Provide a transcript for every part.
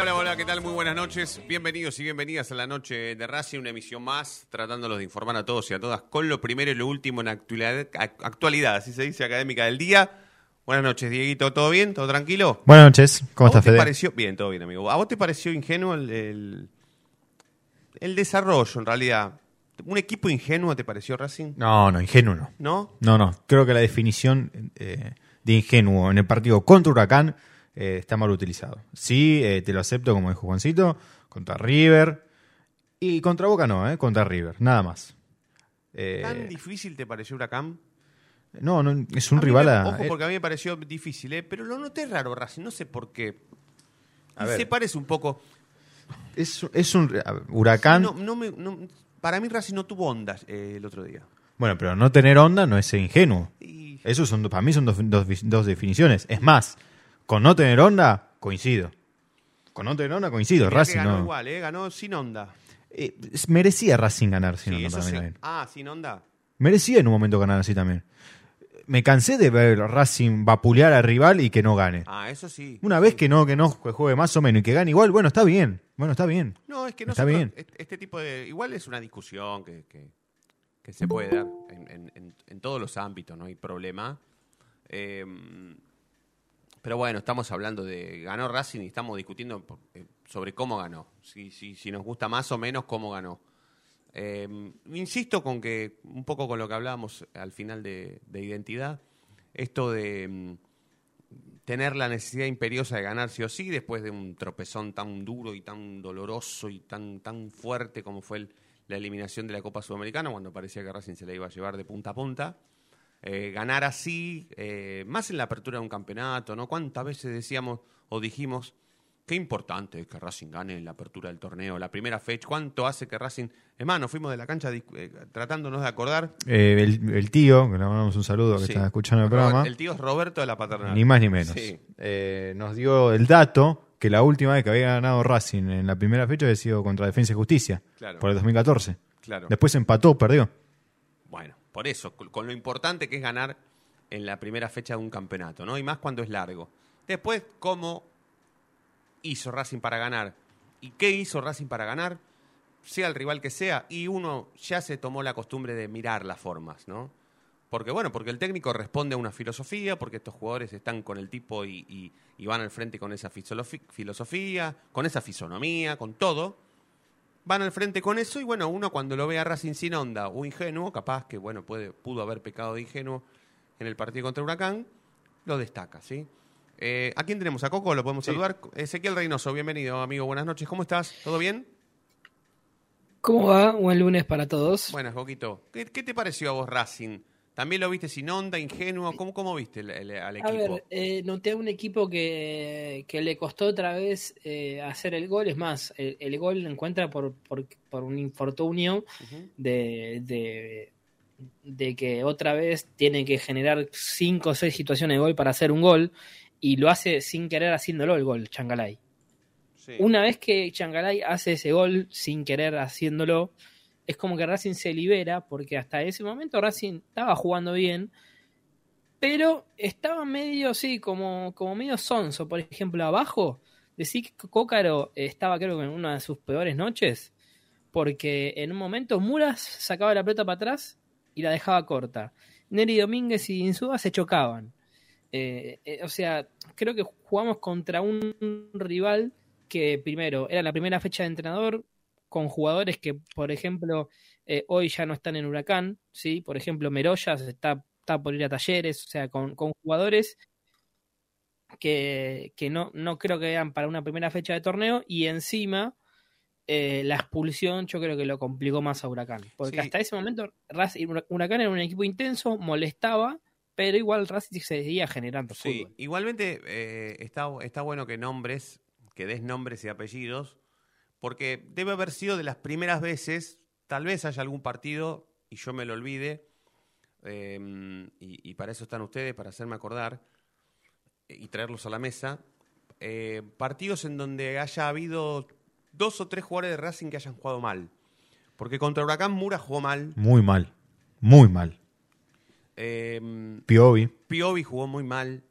Hola, hola, ¿qué tal? Muy buenas noches. Bienvenidos y bienvenidas a la noche de Racing, una emisión más, tratándolos de informar a todos y a todas con lo primero y lo último en actualidad, actualidad así se dice, académica del día. Buenas noches, Dieguito, ¿todo bien? ¿Todo tranquilo? Buenas noches, ¿cómo ¿A vos estás, Fede? pareció? Bien, todo bien, amigo. ¿A vos te pareció ingenuo el, el, el desarrollo, en realidad? ¿Un equipo ingenuo te pareció Racing? No, no, ingenuo no. ¿No? No, no. Creo que la definición eh, de ingenuo en el partido contra Huracán eh, está mal utilizado. Sí, eh, te lo acepto, como dijo Juancito, contra River. Y contra Boca no, ¿eh? Contra River, nada más. Eh, ¿Tan difícil te pareció Huracán? no, no, es un A rival me- a... Ojo, porque a mí me pareció difícil, ¿eh? pero lo noté raro, Racing, no sé por qué. A ver. se parece un poco. es, es un... ver, Huracán... No, no me- no- para mí Racing no tuvo ondas el otro día. Bueno, pero no tener onda no es ser ingenuo. Y Eso son, para mí son dos, dos, dos definiciones. Es más, con no tener onda, coincido. Con no tener onda, coincido. mirá que Racing ganó no... igual, ¿eh? ganó sin onda. Eh, merecía Racing ganar sin Sí, onda eso también. Ah, sin onda. Merecía en un momento ganar así también. Me cansé de ver Racing vapulear al rival y que no gane. Ah, eso sí. Una vez que no, que no juegue más o menos y que gane igual, bueno, está bien. Bueno, está bien. No, es que Está nosotros, bien. Este, este tipo de. Igual es una discusión que, que- que se puede dar en, en- en- en todos los ámbitos, no hay problema. Eh, pero bueno, estamos hablando de. Ganó Racing y estamos discutiendo eh, sobre cómo ganó. Si, si, si nos gusta más o menos cómo ganó. Eh, insisto con que, un poco con lo que hablábamos al final de, de identidad, esto de mm, tener la necesidad imperiosa de ganar sí o sí después de un tropezón tan duro y tan doloroso y tan, tan fuerte como fue la eliminación de la Copa Sudamericana, cuando parecía que Racing se la iba a llevar de punta a punta. Eh, ganar así, eh, más en la apertura de un campeonato, ¿no? ¿Cuántas veces decíamos o dijimos qué importante es que Racing gane en la apertura del torneo, la primera fecha? ¿Cuánto hace que Racing... Es más, nos fuimos de la cancha eh, tratándonos de acordar. Eh, el, el tío, que le mandamos un saludo, que Sí. está escuchando el programa, El tío es Roberto de la Paternal. ni más ni menos. Sí. Eh, nos dio el dato que la última vez que había ganado Racing en la primera fecha había sido contra Defensa y Justicia, Claro. por el 2014. Claro. Después empató, perdió. Por eso, con lo importante que es ganar en la primera fecha de un campeonato, ¿no? Y más cuando es largo. Después, ¿cómo hizo Racing para ganar? ¿Y qué hizo Racing para ganar? Sea el rival que sea, y uno ya se tomó la costumbre de mirar las formas, ¿no? Porque, bueno, porque el técnico responde a una filosofía, porque estos jugadores están con el tipo y, y- van al frente con esa filosofía, con esa fisonomía, con todo van al frente con eso y bueno, uno cuando lo ve a Racing sin onda o ingenuo, capaz que bueno, puede, pudo haber pecado de ingenuo en el partido contra Huracán, lo destaca, ¿sí? Eh, ¿A quién tenemos? ¿A Coco? ¿Lo podemos saludar? Ezequiel Reynoso, bienvenido, amigo. Buenas noches. ¿Cómo estás? ¿Todo bien? ¿Cómo va? Buen lunes para todos. Buenas, Coquito. ¿Qué, qué te pareció a vos Racing? ¿También lo viste sin onda, ingenuo? ¿Cómo, cómo viste el- el- al A equipo? ver, eh, noté un equipo que, que le costó otra vez eh, hacer el gol. Es más, el, el gol lo encuentra por, por, por un infortunio de, de, de que otra vez tiene que generar cinco o seis situaciones de gol para hacer un gol y lo hace sin querer haciéndolo el gol, Changalay. Sí. Una vez que Changalay hace ese gol sin querer haciéndolo, es como que Racing se libera, porque hasta ese momento Racing estaba jugando bien, pero estaba medio, sí, como, como medio sonso. Por ejemplo, abajo, decir que Cócaro estaba creo que en una de sus peores noches, porque en un momento Muras sacaba la pelota para atrás y la dejaba corta. Neri Domínguez y Insúa se chocaban. Eh, eh, o sea, creo que jugamos contra un, un rival que primero era la primera fecha de entrenador con jugadores que, por ejemplo, eh, hoy ya no están en Huracán, ¿sí? Por ejemplo, Merollas está, está por ir a talleres, o sea, con, con jugadores que, que no, no creo que vean para una primera fecha de torneo y encima eh, la expulsión yo creo que lo complicó más a Huracán. Porque Sí. hasta ese momento Huracán era un equipo intenso, molestaba, pero igual Racing se seguía generando Sí, fútbol. igualmente eh, está, está bueno que nombres que des nombres y apellidos, porque debe haber sido de las primeras veces, tal vez haya algún partido y yo me lo olvide, eh, y, y para eso están ustedes, para hacerme acordar y traerlos a la mesa, eh, partidos en donde haya habido dos o tres jugadores de Racing que hayan jugado mal. Porque contra Huracán Mura jugó mal. Muy mal. Muy mal. Eh, Piovi. Piovi jugó muy mal.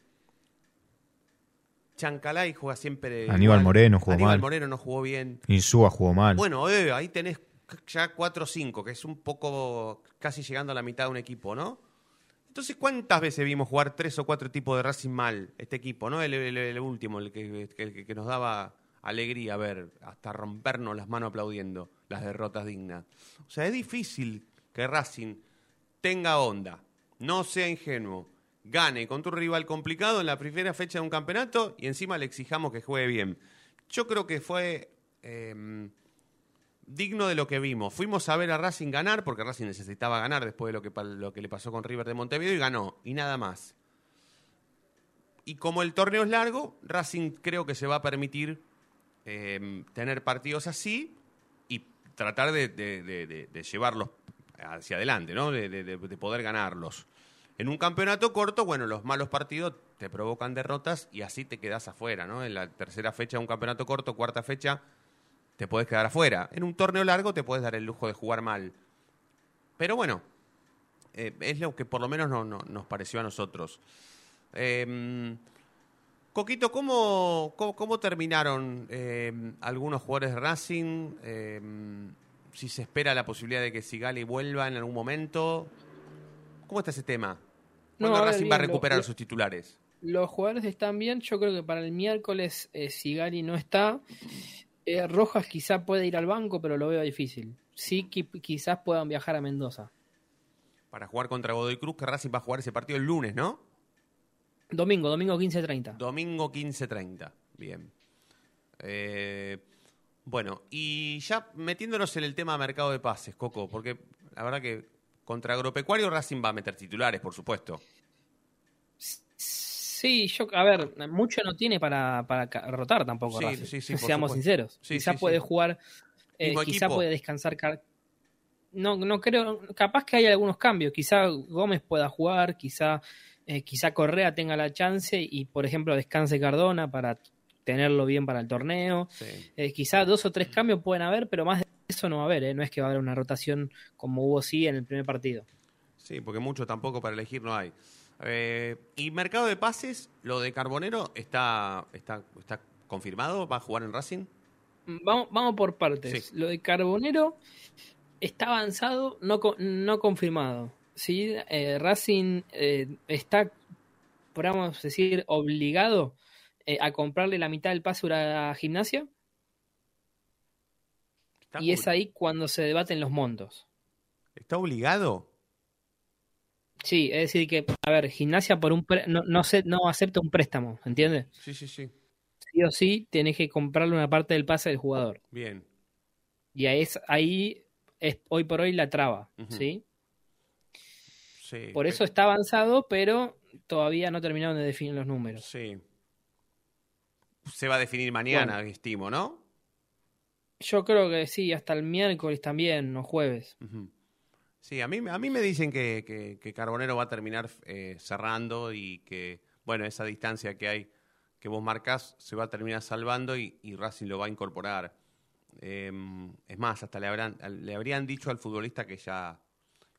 Chancalay juega siempre. Aníbal mal. Moreno jugó Aníbal mal. Moreno no jugó bien. Insúa jugó mal. Bueno, eh, ahí tenés ya 4 o 5, que es un poco casi llegando a la mitad de un equipo, ¿no? Entonces, ¿cuántas veces vimos jugar tres o cuatro tipos de Racing mal este equipo, ¿no? El, el- el último, el que, el que nos daba alegría ver, hasta rompernos las manos aplaudiendo las derrotas dignas. O sea, es difícil que Racing tenga onda, no sea ingenuo, gane contra un rival complicado en la primera fecha de un campeonato y encima le exijamos que juegue bien. Yo creo que fue eh, digno de lo que vimos. Fuimos a ver a Racing ganar, porque Racing necesitaba ganar después de lo que, le pasó con River de Montevideo, y ganó, y nada más. Y como el torneo es largo, Racing creo que se va a permitir eh, tener partidos así y tratar de, llevarlos hacia adelante, ¿no? De poder ganarlos. En un campeonato corto, bueno, los malos partidos te provocan derrotas y así te quedas afuera, ¿no? En la tercera fecha de un campeonato corto, cuarta fecha, te puedes quedar afuera. En un torneo largo te puedes dar el lujo de jugar mal. Pero bueno, eh, es lo que por lo menos no- no- nos pareció a nosotros. Eh, Coquito, ¿cómo, cómo, cómo terminaron eh, algunos jugadores de Racing? Eh, si se espera la posibilidad de que Sigali vuelva en algún momento. ¿Cómo está ese tema? No, ¿Cuándo ver, Racing va a recuperar lo- sus titulares? Los jugadores están bien. Yo creo que para el miércoles eh, Sigali no está. Eh, Rojas quizá puede ir al banco, pero lo veo difícil. Sí, qui- quizás puedan viajar a Mendoza. Para jugar contra Godoy Cruz, que Racing va a jugar ese partido el lunes, ¿no? Domingo, domingo 15.30. Domingo 15.30. Bien. Eh, bueno, y ya metiéndonos en el tema mercado de pases, Coco, porque la verdad que contra Agropecuario Racing va a meter titulares, por supuesto. Sí, yo, a ver, mucho no tiene para, rotar tampoco. Sí, Racing. sí, sí, Seamos supuesto. sinceros. Quizá puede jugar, eh, quizá equipo. puede descansar. No, no creo, capaz que hay algunos cambios. Quizá Gómez pueda jugar, quizá, eh, quizá Correa tenga la chance y, por ejemplo, descanse Cardona para tenerlo bien para el torneo. Eh, quizá dos o tres cambios pueden haber, pero más de eso no va a haber. ¿eh? No es que va a haber una rotación como hubo sí en el primer partido. Sí, porque mucho tampoco para elegir no hay. Eh, y mercado de pases, lo de Carbonero está, está, está confirmado, va a jugar en Racing. Vamos, vamos por partes. Sí. Lo de Carbonero está avanzado, no, no confirmado. ¿sí? Eh, Racing eh, está, podríamos decir, obligado eh, a comprarle la mitad del pase a Gimnasia ¿Está, y es ahí cuando se debaten los montos. ¿Está obligado? Sí, es decir que, a ver, Gimnasia por un pre- no, no, se- no acepta un préstamo, ¿entiendes? Sí, sí, sí. Sí o sí, tenés que comprarle una parte del pase del jugador. Bien. Y ahí es, ahí es hoy por hoy la traba. ¿sí? Sí. Por eso está avanzado, pero todavía no terminaron de definir los números. Sí. Se va a definir mañana, estimo, ¿no? Yo creo que sí, hasta el miércoles también, o jueves. Sí, a mí, a mí me dicen que, que- que Carbonero va a terminar eh, cerrando y que, bueno, esa distancia que hay que vos marcás se va a terminar salvando y, y Racing lo va a incorporar. Eh, es más, hasta le, habrán, le habrían dicho al futbolista que ya,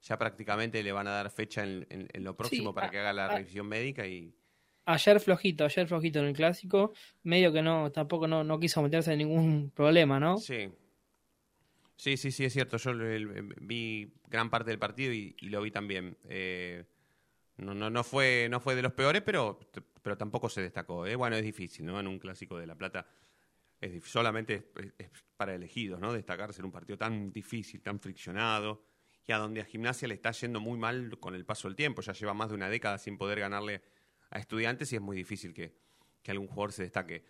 ya prácticamente le van a dar fecha en, en- en lo próximo para a- que haga la a- revisión médica y... Ayer flojito, ayer flojito en el clásico, medio que no, tampoco no, no quiso meterse en ningún problema, ¿no? Sí. Sí, sí, sí, es cierto. Yo el- vi gran parte del partido y, lo vi también. Eh, no, no, no, fue, no fue de los peores, pero, pero tampoco se destacó. ¿eh? Bueno, es difícil, ¿no? En un clásico de La Plata es solamente es para elegidos, ¿no? Destacarse en un partido tan difícil, tan friccionado y a donde a Gimnasia le está yendo muy mal con el paso del tiempo. Ya lleva más de una década sin poder ganarle a estudiantes y es muy difícil que, que algún jugador se destaque.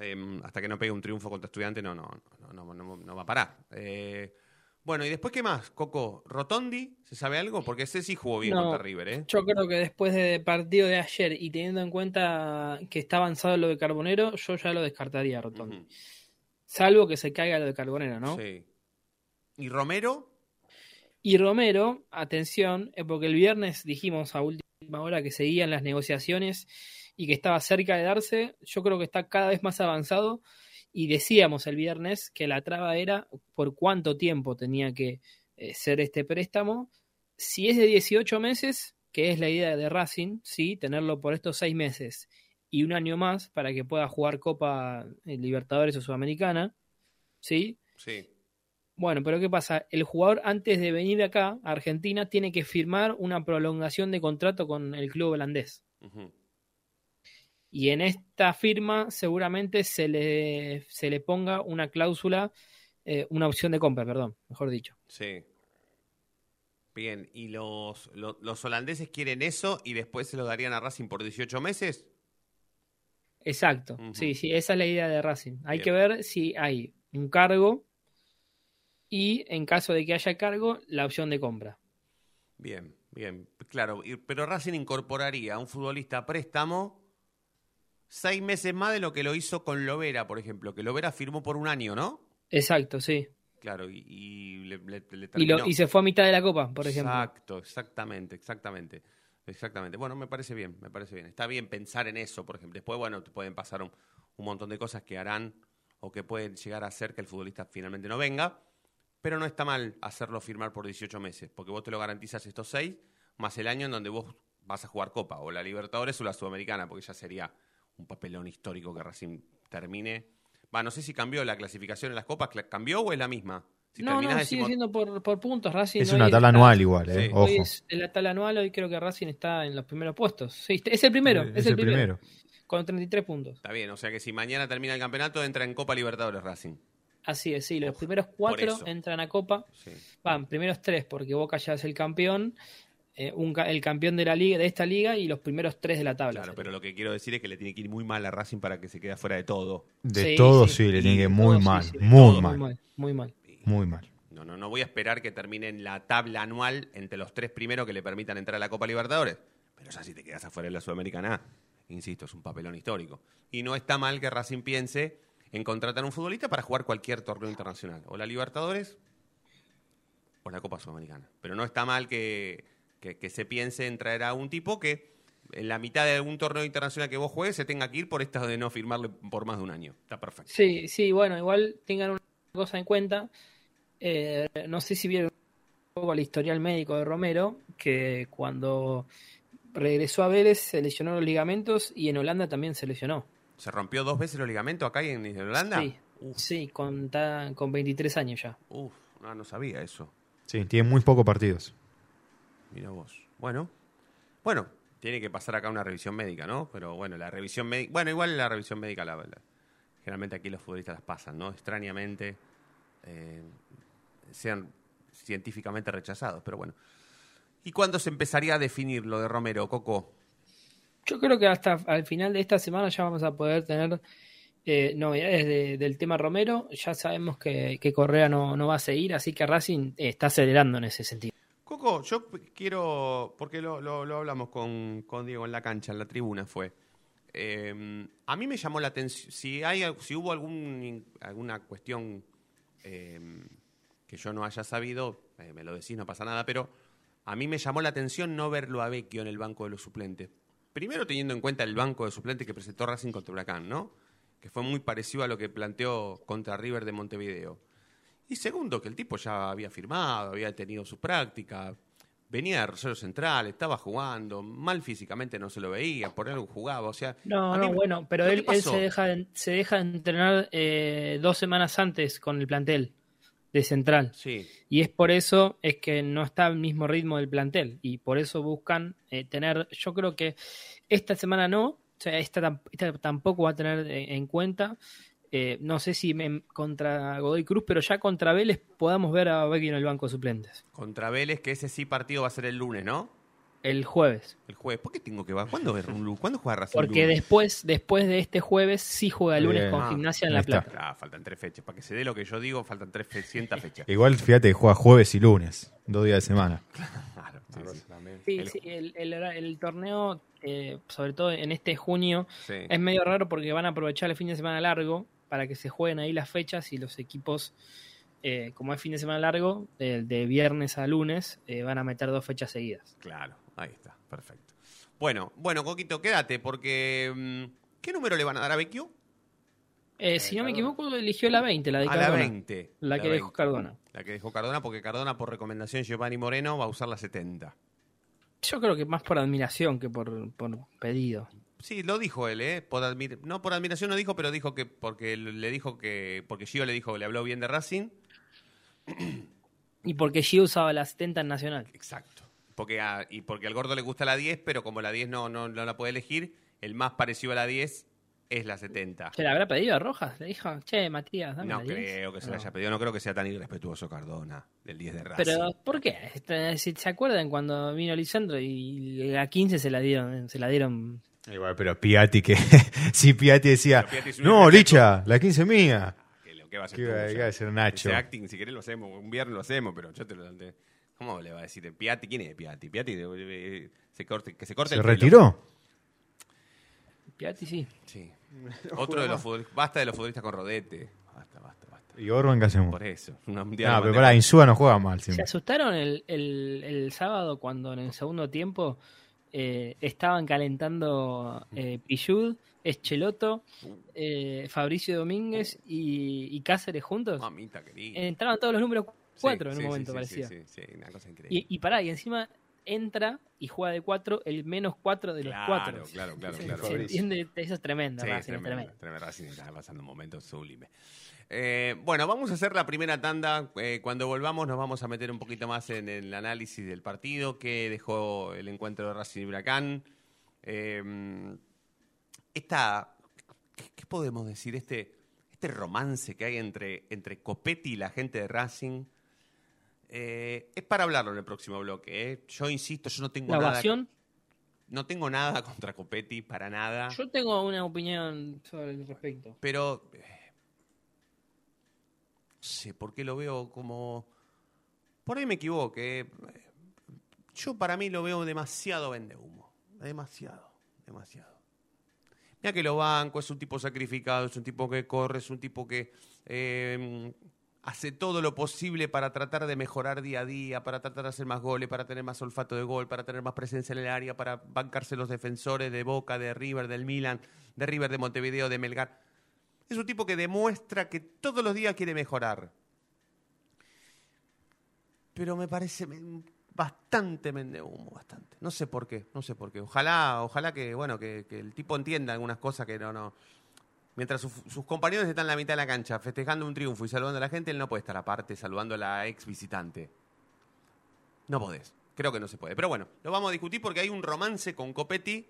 Eh, hasta que no pegue un triunfo contra estudiantes no, no, no, no, no, no va a parar. Eh, Bueno, ¿y después qué más, Coco? ¿Rotondi? ¿Se sabe algo? Porque ese sí jugó bien No. contra River, ¿eh? Yo creo que después del partido de ayer y teniendo en cuenta que está avanzado lo de Carbonero, yo ya lo descartaría, Rotondi. Salvo que se caiga lo de Carbonero, ¿no? Sí. ¿Y Romero? Y Romero, atención, eh, porque el viernes dijimos a última hora que seguían las negociaciones y que estaba cerca de darse. Yo creo que está cada vez más avanzado. Y decíamos el viernes que la traba era por cuánto tiempo tenía que eh, ser este préstamo. Si es de 18 meses, que es la idea de Racing, sí, tenerlo por estos seis meses y un año más para que pueda jugar Copa eh, Libertadores o Sudamericana, ¿sí? Sí. Bueno, pero ¿qué pasa? El jugador antes de venir acá, a Argentina, tiene que firmar una prolongación de contrato con el club holandés. Y en esta firma seguramente se le, se le ponga una cláusula, eh, una opción de compra, perdón, mejor dicho. Sí. Bien, ¿y los, lo- los holandeses quieren eso y después se lo darían a Racing por 18 meses? Exacto, sí, sí, esa es la idea de Racing. Hay Bien. que ver si hay un cargo y en caso de que haya cargo, la opción de compra. Bien, bien. Claro, pero Racing incorporaría a un futbolista a préstamo seis meses más de lo que lo hizo con Lovera, por ejemplo, que Lovera firmó por un año, ¿no? Exacto, sí. Claro, y, y le, le- le Y, lo- y se fue a mitad de la copa, por ejemplo. Exacto, exactamente, exactamente. Exactamente. Bueno, me parece bien, me parece bien. Está bien pensar en eso, por ejemplo. Después, bueno, te pueden pasar un, un montón de cosas que harán o que pueden llegar a hacer que el futbolista finalmente no venga, pero no está mal hacerlo firmar por 18 meses, porque vos te lo garantizas estos seis, más el año en donde vos vas a jugar Copa, o la Libertadores o la Sudamericana, porque ya sería un papelón histórico que Racing termine. Va, no sé si cambió la clasificación en las Copas, ¿cla- ¿cambió o es la misma? Si no, no, sigue siendo por, por puntos. Racing Es una tabla está- anual igual, eh. Sí. Ojo. Hoy es en la tabla anual, hoy creo que Racing está en los primeros puestos. Sí, es el primero, es, el primero, Con 33 puntos. Está bien, o sea que si mañana termina el campeonato, entra en Copa Libertadores Racing. Así es, sí, los primeros cuatro entran a Copa. Sí. Van, primeros tres, porque Boca ya es el campeón, eh, un el campeón de la liga, de esta liga, y los primeros tres de la tabla. Claro, pero lo que quiero decir es que le tiene que ir muy mal a Racing para que se quede fuera de todo. De Sí, todo sí. sí, le tiene que ir muy mal, sí, muy mal, Muy mal, muy mal. muy mal. No, no, no voy a esperar que terminen la tabla anual entre los tres primeros que le permitan entrar a la Copa Libertadores. Pero ya si te quedas afuera de la Sudamericana, insisto, es un papelón histórico. Y no está mal que Racing piense en contratar un futbolista para jugar cualquier torneo internacional. O la Libertadores o la Copa Sudamericana. Pero no está mal que, que- que se piense en traer a un tipo que en la mitad de algún torneo internacional que vos juegues se tenga que ir por esta de no firmarle por más de un año. Está perfecto. Sí, sí, bueno, igual tengan una cosa en cuenta. Eh, no sé si vieron un poco el historial médico de Romero, que cuando regresó a Vélez se lesionó los ligamentos y en Holanda también se lesionó. ¿Se rompió dos veces los ligamentos acá en, en Holanda? Sí, Uf, sí con, ta- con 23 años ya. uf, no, no sabía eso. Sí, tiene muy pocos partidos. Mira vos. Bueno, bueno, tiene que pasar acá una revisión médica, ¿no? Pero bueno, la revisión médica, bueno, igual la revisión médica, la, la- generalmente aquí los futbolistas las pasan, ¿no? Extrañamente, eh, sean científicamente rechazados, pero bueno. ¿Y cuándo se empezaría a definir lo de Romero, Coco? Yo creo que hasta al final de esta semana ya vamos a poder tener eh, novedades de- del tema Romero. Ya sabemos que, que Correa no, no va a seguir, así que Racing está acelerando en ese sentido. Coco, yo quiero, porque lo, lo- lo hablamos con, con Diego en la cancha, en la tribuna fue. Eh, a mí me llamó la atención, si, hay, si hubo algún, alguna cuestión eh, que yo no haya sabido, eh, me lo decís, no pasa nada, pero a mí me llamó la atención no verlo a Vecchio en el banco de los suplentes. Primero teniendo en cuenta el banco de suplentes que presentó Racing contra Huracán, ¿no? Que fue muy parecido a lo que planteó contra River de Montevideo. Y segundo, que el tipo ya había firmado, había tenido su práctica, venía de Rosario Central, estaba jugando, mal físicamente no se lo veía, por algo jugaba, o sea... No, mí no, bueno, pero ¿Pero él, se, deja se entrenar eh, dos semanas antes con el plantel de Central. Sí, Y es por eso es que no está al mismo ritmo del plantel. Y por eso buscan eh, tener, yo creo que esta semana no, o sea, esta, esta tampoco va a tener eh, en cuenta. Eh, no sé si me- contra Godoy Cruz, pero ya contra Vélez podamos ver a Becky en el banco de suplentes. contra Vélez, que ese sí partido va a ser el lunes, ¿no? El jueves. El jueves. ¿Por qué tengo que bajar? ¿Cuándo, lu- ¿Cuándo juega Racing? Porque lunes? después, después de este jueves sí juega el lunes Bien. con Ah, Gimnasia en La. Plata. Ah, faltan tres fechas. Para que se dé lo que yo digo, faltan 300 fechas. Igual fíjate que juega jueves y lunes, dos días de semana. Claro, sí, sí. Sí, El- torneo, eh, sobre todo en este junio, sí. es medio raro porque van a aprovechar el fin de semana largo para que se jueguen ahí las fechas y los equipos, eh, como es fin de semana largo, de, de viernes a lunes, eh, van a meter dos fechas seguidas. Claro, ahí está, perfecto. Bueno, bueno, Coquito, quédate, porque. mm, ¿Qué número le van a dar a Vecchio? Eh, si no me equivoco, eligió la 20, la de A la Cardona. 20. La que dejó Cardona. La que dejó Cardona, porque Cardona, por recomendación Giovanni Moreno, va a usar la 70. Yo creo que más por admiración que por, por pedido. Sí, lo dijo él, ¿eh? Por admir- no por admiración no dijo, pero dijo que porque le dijo que porque Gio le dijo que le habló bien de Racing. Y porque Gio usaba la 70 en Nacional. Exacto. Porque a- y porque al gordo le gusta la 10, pero como la 10 no, no, no la puede elegir, el más parecido a la 10 es la 70. ¿Se le habrá pedido a Rojas? Le dijo, che, Matías, dame No la 10". creo que se No. le haya pedido, no creo que sea tan irrespetuoso Cardona del 10 de Racing. Pero, ¿por qué? Este, Si se acuerdan cuando vino Lisandro y a 15 se la dieron, se la dieron. Igual, pero Piatti que. sí, Piatti decía. Piatti es un No, irrespeto". Licha, la 15 mía. Que lo que va a hacer ¿Qué iba- qué iba a decir Nacho? Ese acting, si querés lo hacemos, un viernes lo hacemos, pero yo te lo... te- ¿Cómo le va a decir? Piatti, ¿quién es Piatti? Piatti, eh, se corte, que se corte ¿Se el pelo. retiró? Piatti sí. Sí. Otro de los futbolistas. Basta de los futbolistas con rodete. Basta, basta, basta. ¿Y Orban qué hacemos? Por eso. No, pero pará, Insúa no juega mal ¿Se asustaron el, el, el sábado cuando en el segundo tiempo eh, estaban calentando eh, Pillud, Escheloto, eh, Fabricio Domínguez y, y Cáceres juntos? Mamita querida. Entraban todos los números Sí, 4 en un sí, momento, sí, parecía. Sí, sí, sí, una cosa increíble. Y, y pará, y encima entra y juega de 4 el menos 4 de los Claro, 4. claro, claro, Se, claro. se entiende, eso es tremendo, Sí, Racing, es es tremendo. Racing está pasando un momento sublime. Eh, bueno, vamos a hacer la primera tanda. Eh, cuando volvamos nos vamos a meter un poquito más en el análisis del partido, que dejó el encuentro de Racing y Huracán. Eh, esta, ¿qué, qué podemos decir? Este, este romance que hay entre, entre Copetti y la gente de Racing. Eh, es para hablarlo en el próximo bloque. ¿eh? Yo insisto, yo no tengo La nada. ovación, No tengo nada contra Copetti, para nada. yo tengo una opinión sobre el respecto. Pero. eh, No sé, por qué lo veo como. Por ahí me equivoqué. eh, Yo para mí lo veo demasiado vende humo. Demasiado, demasiado. Mira que lo banco, es un tipo sacrificado, es un tipo que corre, es un tipo que eh, hace todo lo posible para tratar de mejorar día a día, para tratar de hacer más goles, para tener más olfato de gol, para tener más presencia en el área, para bancarse los defensores de Boca, de River, del Milan, de River, de Montevideo, de Melgar. Es un tipo que demuestra que todos los días quiere mejorar. Pero me parece bastante mendehumo, bastante. No sé por qué, no sé por qué. Ojalá, ojalá que, bueno, que el tipo entienda algunas cosas que no, no. Mientras sus, compañeros están en la mitad de la cancha festejando un triunfo y saludando a la gente, él no puede estar aparte saludando a la ex visitante. No podés. Creo que no se puede. Pero bueno, lo vamos a discutir porque hay un romance con Copetti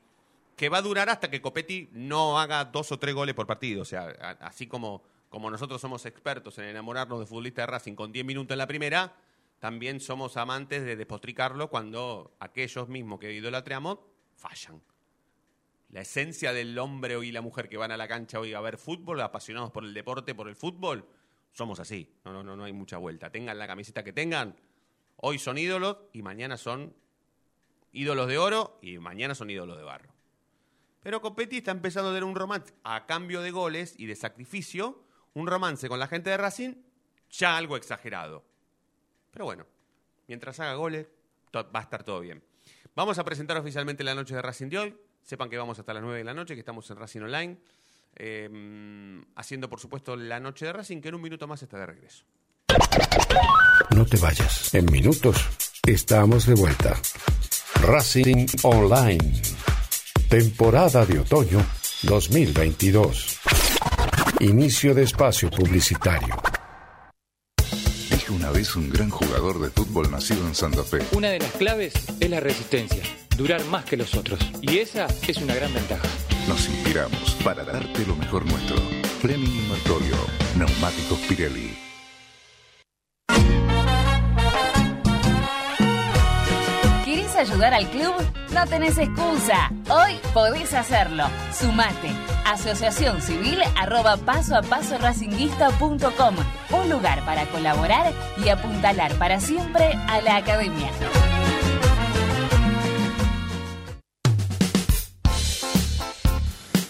que va a durar hasta que Copetti no haga dos o tres goles por partido. O sea, así como, como nosotros somos expertos en enamorarnos de futbolistas de Racing con 10 minutos en la primera, también somos amantes de despotricarlo cuando aquellos mismos que idolatramos fallan. La esencia del hombre y la mujer que van a la cancha hoy a ver fútbol, apasionados por el deporte, por el fútbol, somos así. No, no, no, no hay mucha vuelta. Tengan la camiseta que tengan, hoy son ídolos y mañana son ídolos de oro y mañana son ídolos de barro. Pero Copetti está empezando a tener un romance a cambio de goles y de sacrificio, un romance con la gente de Racing, ya algo exagerado. Pero bueno, mientras haga goles, va a estar todo bien. Vamos a presentar oficialmente la noche de Racing de hoy. Sepan que vamos hasta las 9 de la noche, que estamos en Racing Online. eh, haciendo, por supuesto, la noche de Racing, que en un minuto más está de regreso. No te vayas. En minutos estamos de vuelta. Racing Online. Temporada de otoño 2022. Inicio de espacio publicitario. Dijo una vez un gran jugador de fútbol nacido en Santa Fe. Una de las claves es la resistencia, durar más que los otros. Y esa es una gran ventaja. Nos inspiramos para darte lo mejor nuestro. Fleming Martorio, Neumáticos Pirelli. ayudar al club? No tenés excusa. Hoy podés hacerlo. Sumate. Asociación Civil arroba paso a paso racinguista.com. Un lugar para colaborar y apuntalar para siempre a la academia.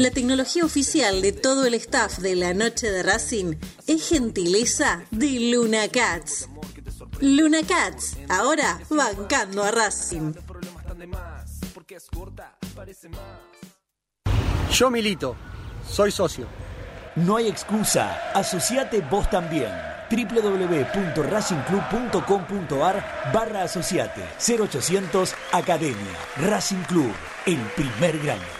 La tecnología oficial de todo el staff de la noche de Racing es gentileza de Luna Cats. Luna Cats, ahora bancando a Racing. Yo milito, soy socio. No hay excusa, asociate vos también www.racingclub.com.ar barra asociate 0800 Academia Racing Club, el primer grande.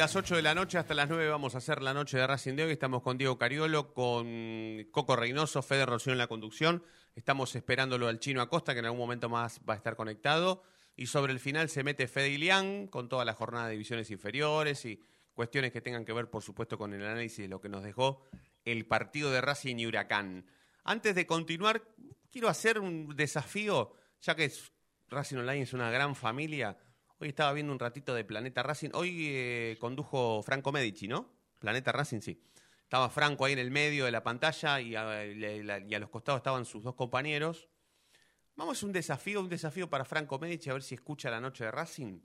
Las 8 de la noche hasta las 9 vamos a hacer la noche de Racing de hoy. Estamos con Diego Cariolo, con Coco Reynoso, Fede Rocío en la conducción. Estamos esperándolo al chino Acosta, que en algún momento más va a estar conectado. Y sobre el final se mete Fede Ilián con toda la jornada de divisiones inferiores y cuestiones que tengan que ver, por supuesto, con el análisis de lo que nos dejó el partido de Racing y Huracán. Antes de continuar, quiero hacer un desafío, ya que Racing Online es una gran familia. Hoy estaba viendo un ratito de Planeta Racing. Hoy eh, condujo Franco Medici, ¿no? Planeta Racing, sí. Estaba Franco ahí en el medio de la pantalla y a, los costados estaban sus dos compañeros. Vamos a un desafío, un desafío para Franco Medici, a ver si escucha la noche de Racing.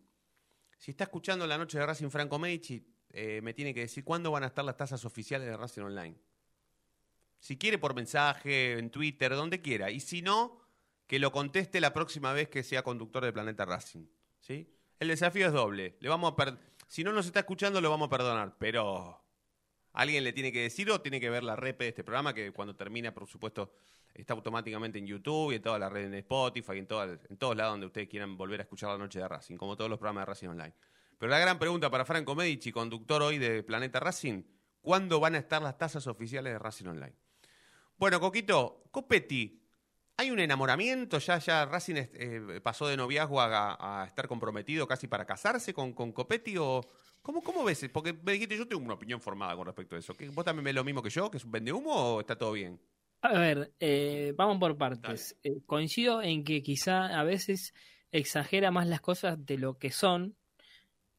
Si está escuchando la noche de Racing Franco Medici, eh, me tiene que decir cuándo van a estar las tasas oficiales de Racing Online. Si quiere por mensaje, en Twitter, donde quiera. Y si no, que lo conteste la próxima vez que sea conductor de Planeta Racing. ¿Sí? El desafío es doble. Le vamos si no nos está escuchando, lo vamos a perdonar. Pero alguien le tiene que decir o tiene que ver la rep de este programa, que cuando termina, por supuesto, está automáticamente en YouTube y en todas las redes de Spotify, en, todas- en todos lados donde ustedes quieran volver a escuchar la noche de Racing, como todos los programas de Racing Online. Pero la gran pregunta para Franco Medici, conductor hoy de Planeta Racing, ¿cuándo van a estar las tasas oficiales de Racing Online? Bueno, Coquito, Copetti, ¿hay un enamoramiento? ¿Ya, ya Racing eh, pasó de noviazgo a, a estar comprometido casi para casarse con, con Copetti? O, ¿cómo, ¿Cómo ves? Porque me dijiste, yo tengo una opinión formada con respecto a eso. ¿Qué- ¿Vos también ves lo mismo que yo? ¿Que es un vendehumo o está todo bien? A ver, eh, vamos por partes. Eh, coincido en que quizá a veces exagera más las cosas de lo que son,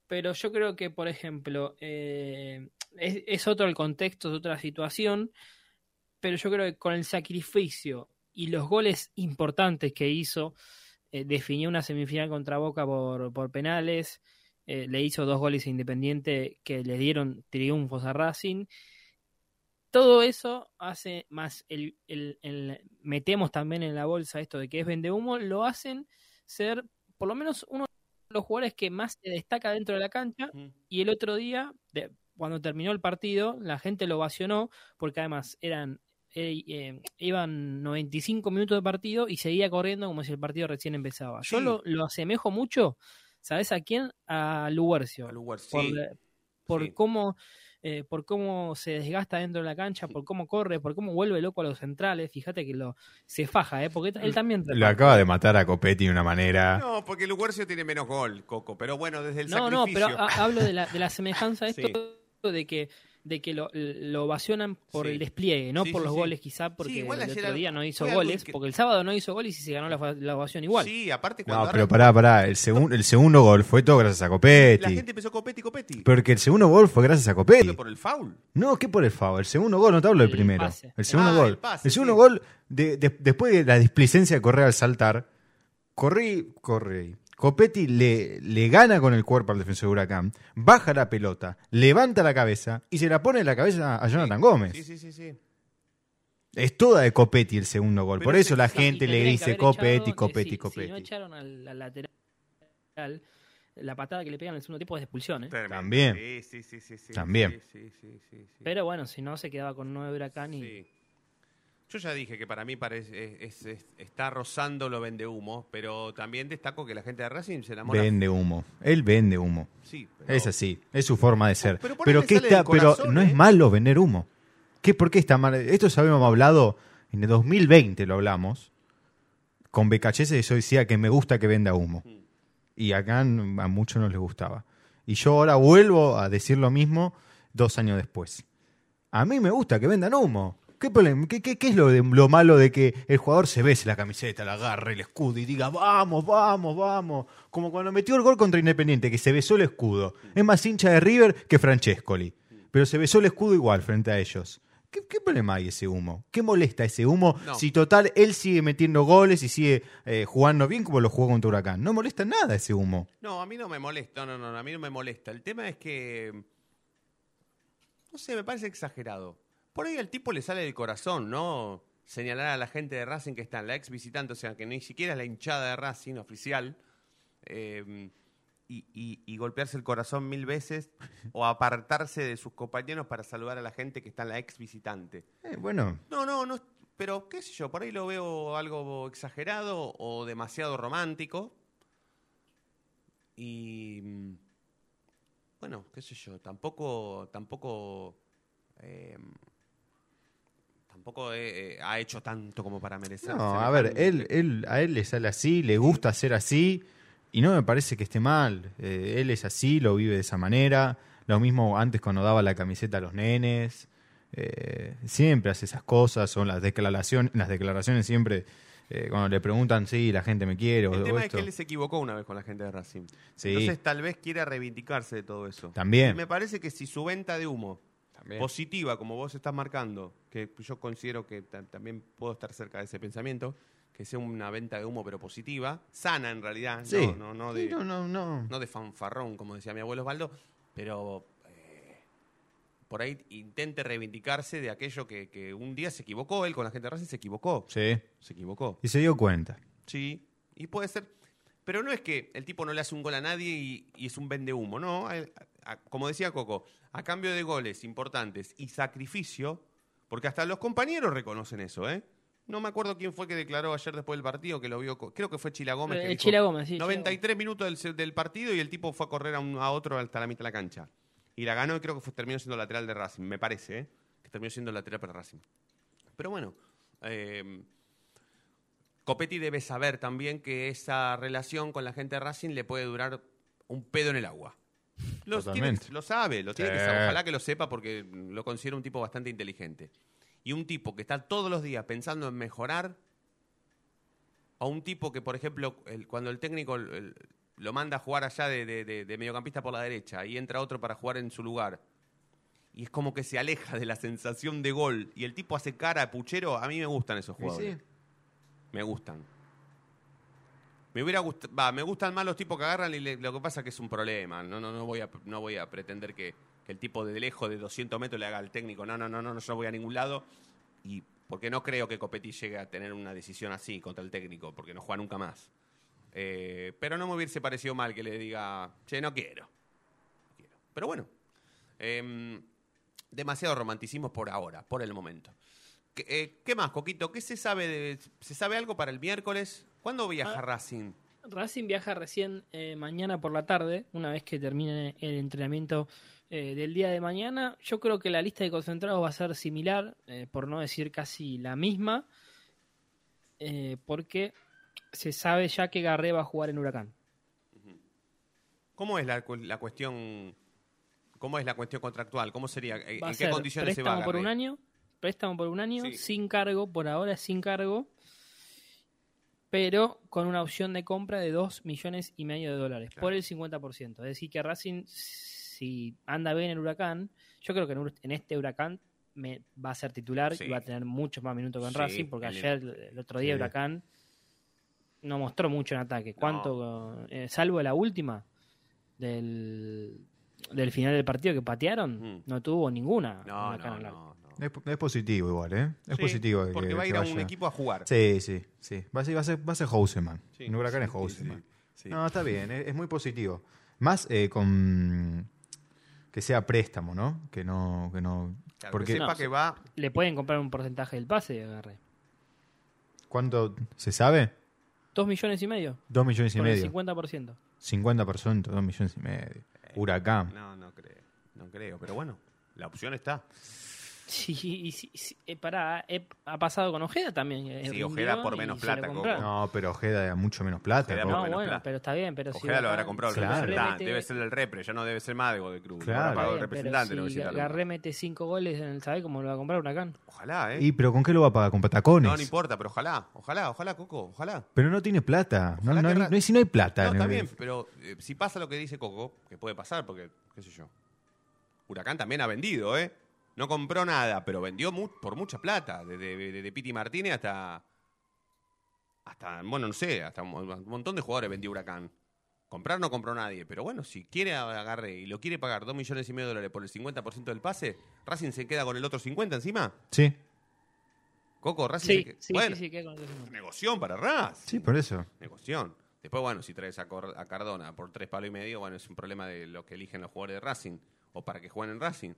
pero yo creo que, por ejemplo, eh, es, es otro el contexto, es otra situación, pero yo creo que con el sacrificio y los goles importantes que hizo eh, definió una semifinal contra Boca por, por penales, eh, le hizo dos goles a Independiente que le dieron triunfos a Racing. Todo eso hace más el, el- el- metemos también en la bolsa esto de que es vende humo, lo hacen ser por lo menos uno de los jugadores que más se destaca dentro de la cancha y el otro día, de- cuando terminó el partido, la gente lo ovacionó porque además eran eh, eh, iban 95 minutos de partido y seguía corriendo como si el partido recién empezaba. Yo Sí. lo, lo asemejo mucho, ¿sabes a quién? A Luguercio. Luguercio, por sí. por Sí. cómo eh, por cómo se desgasta dentro de la cancha, por cómo corre, por cómo vuelve loco a los centrales. Fíjate que lo se faja, ¿eh? porque él también Lo acaba de matar a Copetti de una manera. No, porque Luguercio tiene menos gol, Coco. Pero bueno, desde el No, no, sacrificio. pero ha- hablo de la, de la semejanza a esto Sí. de que de que lo, lo ovacionan por Sí. el despliegue, no Sí, por sí, los sí. goles quizá, porque Sí, igual el otro día no hizo goles, porque el sábado no hizo goles y se ganó la, la ovación igual. Sí, aparte cuando No, pero pará, pará. El, segun- el segundo gol fue todo gracias a la Copetti. gente empezó Copetti, Copetti. Porque el segundo gol fue gracias a Copetti. por el foul. No, ¿qué por el favor? El segundo gol, no te hablo del El primero. pase. El segundo Ah, gol. el segundo sí. gol, de- de- después de la displicencia de correr al saltar, corrí, corrí. Copetti le, le gana con el cuerpo al defensor de Huracán, baja la pelota, levanta la cabeza y se la pone en la cabeza a Jonathan Gómez. Sí, sí, sí, sí. Es toda de Copetti el segundo gol. Pero Por eso la gente le dice Copetti, echado, eh, Copetti, si- Copetti. Si no echaron al, al lateral, la patada que le pegan en el segundo tiempo es de expulsión, ¿eh? También. Sí, sí, sí, sí, sí, También. Sí, sí, sí, sí, sí. Pero bueno, si no se quedaba con nueve huracán y. Yo ya dije que para mí parece, es- es- es- está rozando lo vende humo, pero también destaco que la gente de Racing se enamora. Vende humo. Él vende humo. Sí, pero- Es así, es su forma de ser. pero por Pero, ahí le ¿qué sale está, pero no ¿eh? es malo vender humo. ¿Qué, ¿Por qué está mal? Esto ya habíamos hablado en el 2020 lo hablamos con y yo decía que me gusta que venda humo. Mm. Y acá a muchos no les gustaba. Y yo ahora vuelvo a decir lo mismo dos años después. A mí me gusta que vendan humo. ¿Qué, problema- qué, qué- qué es lo, de, lo malo de que el jugador se bese la camiseta, la agarre el escudo y diga, vamos, vamos, vamos? Como cuando metió el gol contra Independiente, que se besó el escudo. Es más hincha de River que Francescoli. Pero se besó el escudo igual frente a ellos. ¿Qué, qué problema hay ese humo? ¿Qué molesta ese humo No. si total él sigue metiendo goles y sigue eh, jugando bien como lo jugó contra Huracán? No molesta nada ese humo. No, a mí no me molesta, no, no, no, a mí no me molesta. El tema es que, no sé, me parece exagerado. Por ahí al tipo le sale del corazón, ¿no? Señalar a la gente de Racing que está en la ex visitante, o sea, que ni siquiera es la hinchada de Racing oficial, eh, y, y- y golpearse el corazón mil veces o apartarse de sus compañeros para saludar a la gente que está en la ex visitante. Eh, bueno, No, no, no, pero qué sé yo, por ahí lo veo algo exagerado o demasiado romántico. Y mm, bueno, qué sé yo, tampoco, tampoco, eh, tampoco eh, eh, ha hecho tanto como para merecer. No, a ver, él, él, a él le sale así, le gusta ser así, y no me parece que esté mal. Eh, él es así, lo vive de esa manera. Lo mismo antes cuando daba la camiseta a los nenes. Eh, siempre hace esas cosas, son las declaraciones, las declaraciones siempre, eh, cuando le preguntan, sí, la gente me quiere, o, El o tema es esto. que él se equivocó una vez con la gente de Racing. Sí. Entonces tal vez quiera reivindicarse de todo eso. También. Y me parece que si su venta de humo positiva, como vos estás marcando, que yo considero que ta- también puedo estar cerca de ese pensamiento, que sea una venta de humo pero positiva, sana en realidad, Sí. no, no, no Sí, de, no, no, no. no de fanfarrón, como decía mi abuelo Osvaldo, pero eh, por ahí intente reivindicarse de aquello que, que un día se equivocó, él con la gente de Racing se equivocó, Sí. se equivocó. Y se dio cuenta. Sí, y puede ser. Pero no es que el tipo no le hace un gol a nadie y, y es un vende humo, ¿no? Él- a- como decía Coco, a cambio de goles importantes y sacrificio, porque hasta los compañeros reconocen eso, ¿eh? No me acuerdo quién fue que declaró ayer después del partido que lo vio. Creo que fue Chila Gómez. que Eh, dijo, Chila Gómez, sí, Chila 93 minutos del, partido y el tipo fue a correr a, un- a otro hasta la mitad de la cancha. Y la ganó y creo que fue, terminó siendo lateral de Racing, me parece, ¿eh? Que terminó siendo lateral para Racing. Pero bueno, eh, Copetti debe saber también que esa relación con la gente de Racing le puede durar un pedo en el agua. Lo, tiene- Totalmente. lo sabe, lo tiene que saber. Ojalá que lo sepa porque lo considero un tipo bastante inteligente. Y un tipo que está todos los días pensando en mejorar, a un tipo que, por ejemplo, el- cuando el técnico el- lo manda a jugar allá de, de- de- de mediocampista por la derecha y entra otro para jugar en su lugar, y es como que se aleja de la sensación de gol y el tipo hace cara a puchero, a mí me gustan esos jugadores. sí. Me gustan. Me hubiera gust- va, me gustan más los tipos que agarran y lo que pasa es que es un problema. No, no, no voy a, no voy a pretender que, el tipo de lejos de 200 metros le haga al técnico. No, no, no, no, no, yo no voy a ningún lado. Y porque no creo que Copetti llegue a tener una decisión así contra el técnico, porque no juega nunca más. Eh, pero no me hubiese parecido mal que le diga, che, no quiero. No quiero. Pero bueno, em, demasiado romanticismo por ahora, por el momento. ¿Qué, eh, qué más, Coquito? ¿Qué se sabe? De, ¿Se sabe algo para el miércoles? ¿Cuándo viaja Ah. Racing? Racing viaja recién eh, mañana por la tarde, una vez que termine el entrenamiento eh, del día de mañana. Yo creo que la lista de concentrados va a ser similar, eh, por no decir casi la misma, porque se sabe ya que Garré va a jugar en Huracán. ¿Cómo es la, la cuestión? ¿Cómo es la cuestión contractual? ¿Cómo sería? ¿En qué condiciones se va? préstamo por un año, préstamo por un año, Sí. sin cargo, por ahora es sin cargo, pero con una opción de compra de 2 millones y medio de dólares por el 50%. Es decir, que Racing, si anda bien en Huracán, yo creo que en, en este Huracán me, va a ser titular Sí. y va a tener muchos más minutos que en Sí, Racing, porque el- ayer, el otro día, Sí. Huracán no mostró mucho en ataque. ¿Cuánto? eh, salvo la última del, del final del partido que patearon, no tuvo ninguna. Mm. No, no, no. Es, es positivo igual, ¿eh? Es Sí, positivo. que- porque va a que ir a un vaya. equipo a jugar. Sí, sí, sí. Va a ser, va a ser, va a ser Houseman. Sí, Huracán sí, es Houseman. sí, sí. No, está bien, es, es muy positivo. Más eh, con que sea préstamo, ¿no? Que no... Que no Claro, porque que sepa que va. Le pueden comprar un porcentaje del pase, agarré. ¿Cuánto se sabe? Dos millones y medio. Dos millones y Con medio. el 50%. 50%, dos millones y medio. Huracán. No, no creo. No creo, pero bueno, la opción está. Sí, y sí, sí, eh, pará, eh, ha pasado con Ojeda también. eh, Sí, Ojeda por menos plata. No, pero Ojeda da mucho menos plata. Ojeda No, menos bueno, plata. pero está bien, pero si Ojeda lo habrá comprado el Claro. representante. Debe ser el repre, ya no debe ser más de Cruz. Claro. Pagado el representante, pero si Garré mete cinco goles, en el- ¿sabe cómo lo va a comprar Huracán? Ojalá, ¿eh? Y, pero ¿con qué lo va a pagar? ¿Con patacones? No, no importa, pero ojalá, ojalá, ojalá, Coco, ojalá. Pero no tiene plata. No, no no si no hay plata. No, está el- bien, pero eh, si pasa lo que dice Coco, que puede pasar, porque, qué sé yo. Huracán también ha vendido, ¿eh? No compró nada, pero vendió mu- por mucha plata. Desde de, de Piti Martínez hasta. Hasta, bueno, no sé, hasta un, un montón de jugadores vendió Huracán. Comprar no compró nadie, pero bueno, si quiere agarre y lo quiere pagar 2 millones y medio de dólares por el 50% del pase, Racing se queda con el otro 50 encima. Sí, Coco, Racing Sí, se queda. sí, bueno, sí, sí, queda con negoción para Racing. sí, por eso. Negoción. Después, bueno, si traes a, Cor- a Cardona por tres palos y medio, bueno, es un problema de lo que eligen los jugadores de Racing o para que jueguen en Racing.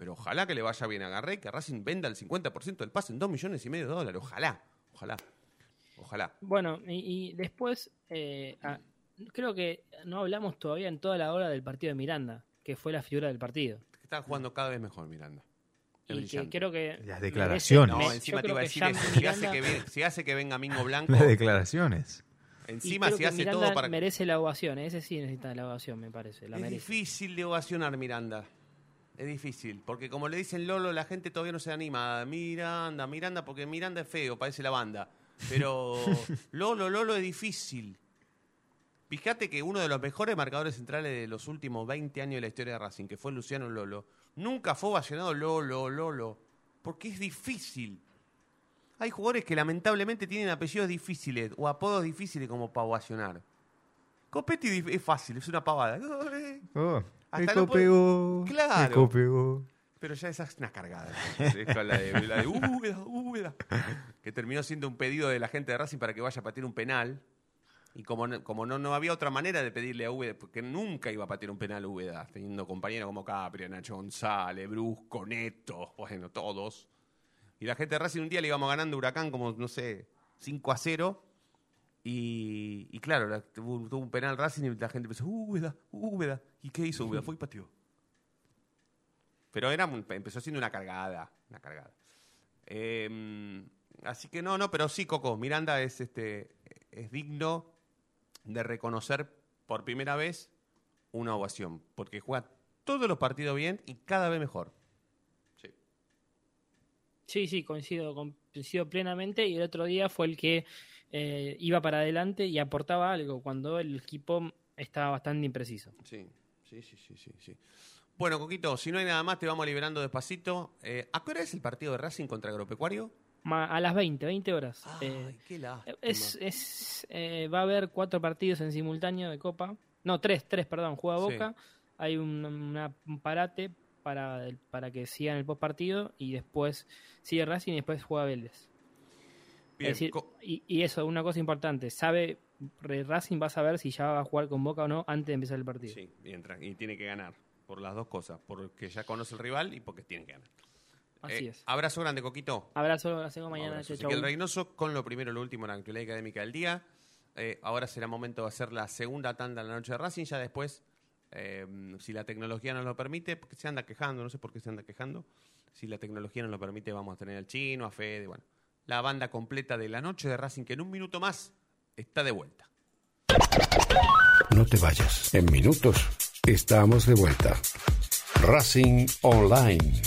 Pero ojalá que le vaya bien a Garré, que Racing venda el 50% del pase en 2 millones y medio de dólares. Ojalá, ojalá, ojalá. Bueno, y, y después, eh, ah, creo que no hablamos todavía en toda la hora del partido de Miranda, que fue la figura del partido. Está jugando cada vez mejor Miranda. Y que creo que. Las merece- declaraciones. No, me- encima te iba a decir eso. Si hace, que si hace que venga Mingo Blanco, Las declaraciones. y encima creo si que hace Miranda todo para... merece la ovación, ese sí necesita la ovación, me parece. La es merece. difícil de ovacionar Miranda. Es difícil, porque como le dicen Lolo, la gente todavía no se anima. Miranda, Miranda, porque Miranda es feo, parece la banda. Pero Lolo, Lolo es difícil. Fíjate que uno de los mejores marcadores centrales de los últimos 20 años de la historia de Racing, que fue Luciano Lolo, nunca fue ovacionado Lolo, Lolo, porque es difícil. Hay jugadores que lamentablemente tienen apellidos difíciles o apodos difíciles como para ovacionar. Copetti es fácil, es una pavada. Oh, Hasta no. Claro. Pegó. Pero ya esa es una cargada. La de, la de Úbeda, Úbeda. Que terminó siendo un pedido de la gente de Racing para que vaya a patear un penal. Y como, no, como no, no había otra manera de pedirle a Úbeda, porque nunca iba a patear un penal Úbeda, teniendo compañeros como Capri, Nacho González, Brusco, Neto, bueno, todos. Y la gente de Racing un día le íbamos ganando Huracán como, no sé, 5 a 0. Y, y claro, la- tuvo, tuvo un penal Racing y la gente empezó, Úbeda, Úbeda. ¿Y qué hizo Úbeda? Fue y pateó. Pero era, empezó siendo una cargada, una cargada. Eh, así que no, no, pero sí, Coco, Miranda es, este, es digno de reconocer por primera vez una ovación, porque juega todos los partidos bien y cada vez mejor. Sí, sí, coincido, coincido plenamente. Y el otro día fue el que eh, iba para adelante y aportaba algo cuando el equipo estaba bastante impreciso. Sí, sí, sí, sí, sí. sí. Bueno, Coquito, si no hay nada más, te vamos liberando despacito. Eh, ¿A qué hora es el partido de Racing contra Agropecuario? A las 20, 20 horas. Ay, Eh, qué lástima. es, es, va a haber cuatro partidos en simultáneo de Copa. No, tres, tres, perdón. Juega Sí. Boca. Hay un, una- un parate para, el- para que sigan el post partido y después sigue Racing y después juega Vélez. Bien, Es decir, y, y eso, una cosa importante. Sabe, Racing va a saber si ya va a jugar con Boca o no antes de empezar el partido. Sí, y, entra- y tiene que ganar. Por las dos cosas. Porque ya conoce el rival y porque tiene que ganar. Así Eh, es. Abrazo grande, Coquito. Abrazo, hacemos mañana. Abrazo. Chau. Ezequiel Reynoso con lo primero, lo último en la actualidad académica del día. Eh, ahora será momento de hacer la segunda tanda en la noche de Racing. Ya después, eh, si la tecnología nos lo permite, porque se anda quejando, no sé por qué se anda quejando. Si la tecnología nos lo permite, vamos a tener al chino, a Fede, bueno. La banda completa de la noche de Racing, que en un minuto más está de vuelta. No te vayas. En minutos estamos de vuelta. Racing Online.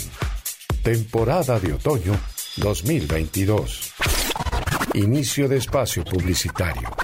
Temporada de otoño 2022. Inicio de espacio publicitario.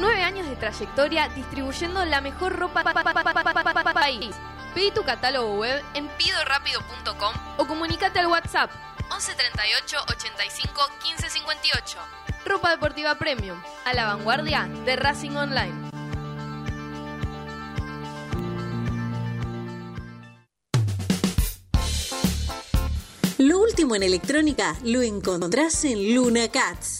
Con nueve años de trayectoria distribuyendo la mejor ropa para país. Pedí tu catálogo web en pidorapido.com o comunícate al WhatsApp 11 38 85 15 58. Ropa deportiva premium, a la vanguardia de Racing Online. Lo último en electrónica lo encontrás en Luna Cats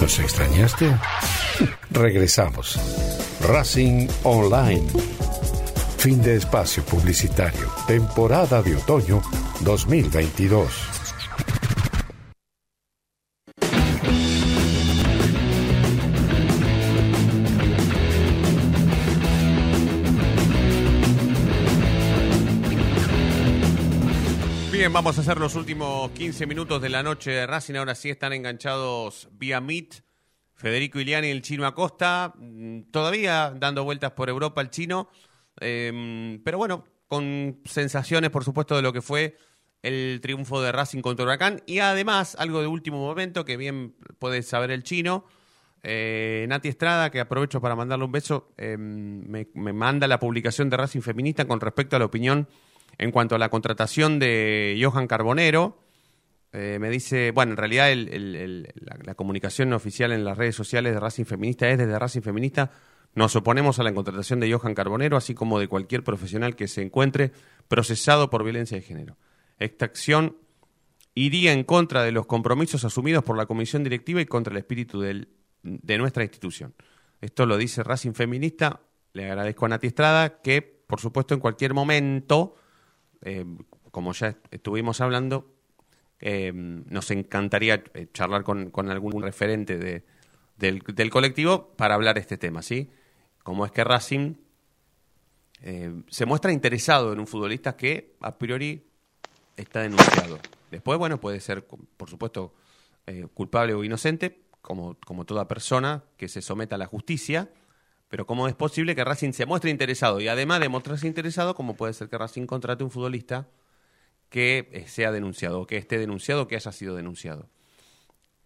¿Nos extrañaste? Regresamos. Racing Online. Fin de espacio publicitario. Temporada de otoño 2022. Vamos a hacer los últimos 15 minutos de la noche de Racing. Ahora sí están enganchados vía Meet. Federico Iliani el chino Acosta. mm, Todavía dando vueltas por Europa el chino. eh, pero bueno, con sensaciones, por supuesto, de lo que fue el triunfo de Racing contra Huracán. Y además, algo de último momento que bien puede saber el chino. Eh, Nati Estrada, que aprovecho para mandarle un beso, eh, me, me manda la publicación de Racing Feminista con respecto a la opinión en cuanto a la contratación de Johan Carbonero. Eh, me dice, bueno, en realidad la, comunicación oficial en las redes sociales de Racing Feminista es desde Racing Feminista. Nos oponemos a la contratación de Johan Carbonero, así como de cualquier profesional que se encuentre procesado por violencia de género. Esta acción iría en contra de los compromisos asumidos por la comisión directiva y contra el espíritu de nuestra institución. Esto lo dice Racing Feminista. Le agradezco a Nati Estrada que, por supuesto, en cualquier momento, eh, como ya estuvimos hablando, eh, nos encantaría eh, charlar con, algún referente de- del, colectivo para hablar este tema, ¿sí? Como es que Racing eh, se muestra interesado en un futbolista que a priori está denunciado. Después, bueno, puede ser, por supuesto, culpable o inocente, como, como toda persona que se someta a la justicia, pero ¿cómo es posible que Racing se muestre interesado? Y además de mostrarse interesado, ¿cómo puede ser que Racing contrate un futbolista que eh, sea denunciado, que esté denunciado, que haya sido denunciado?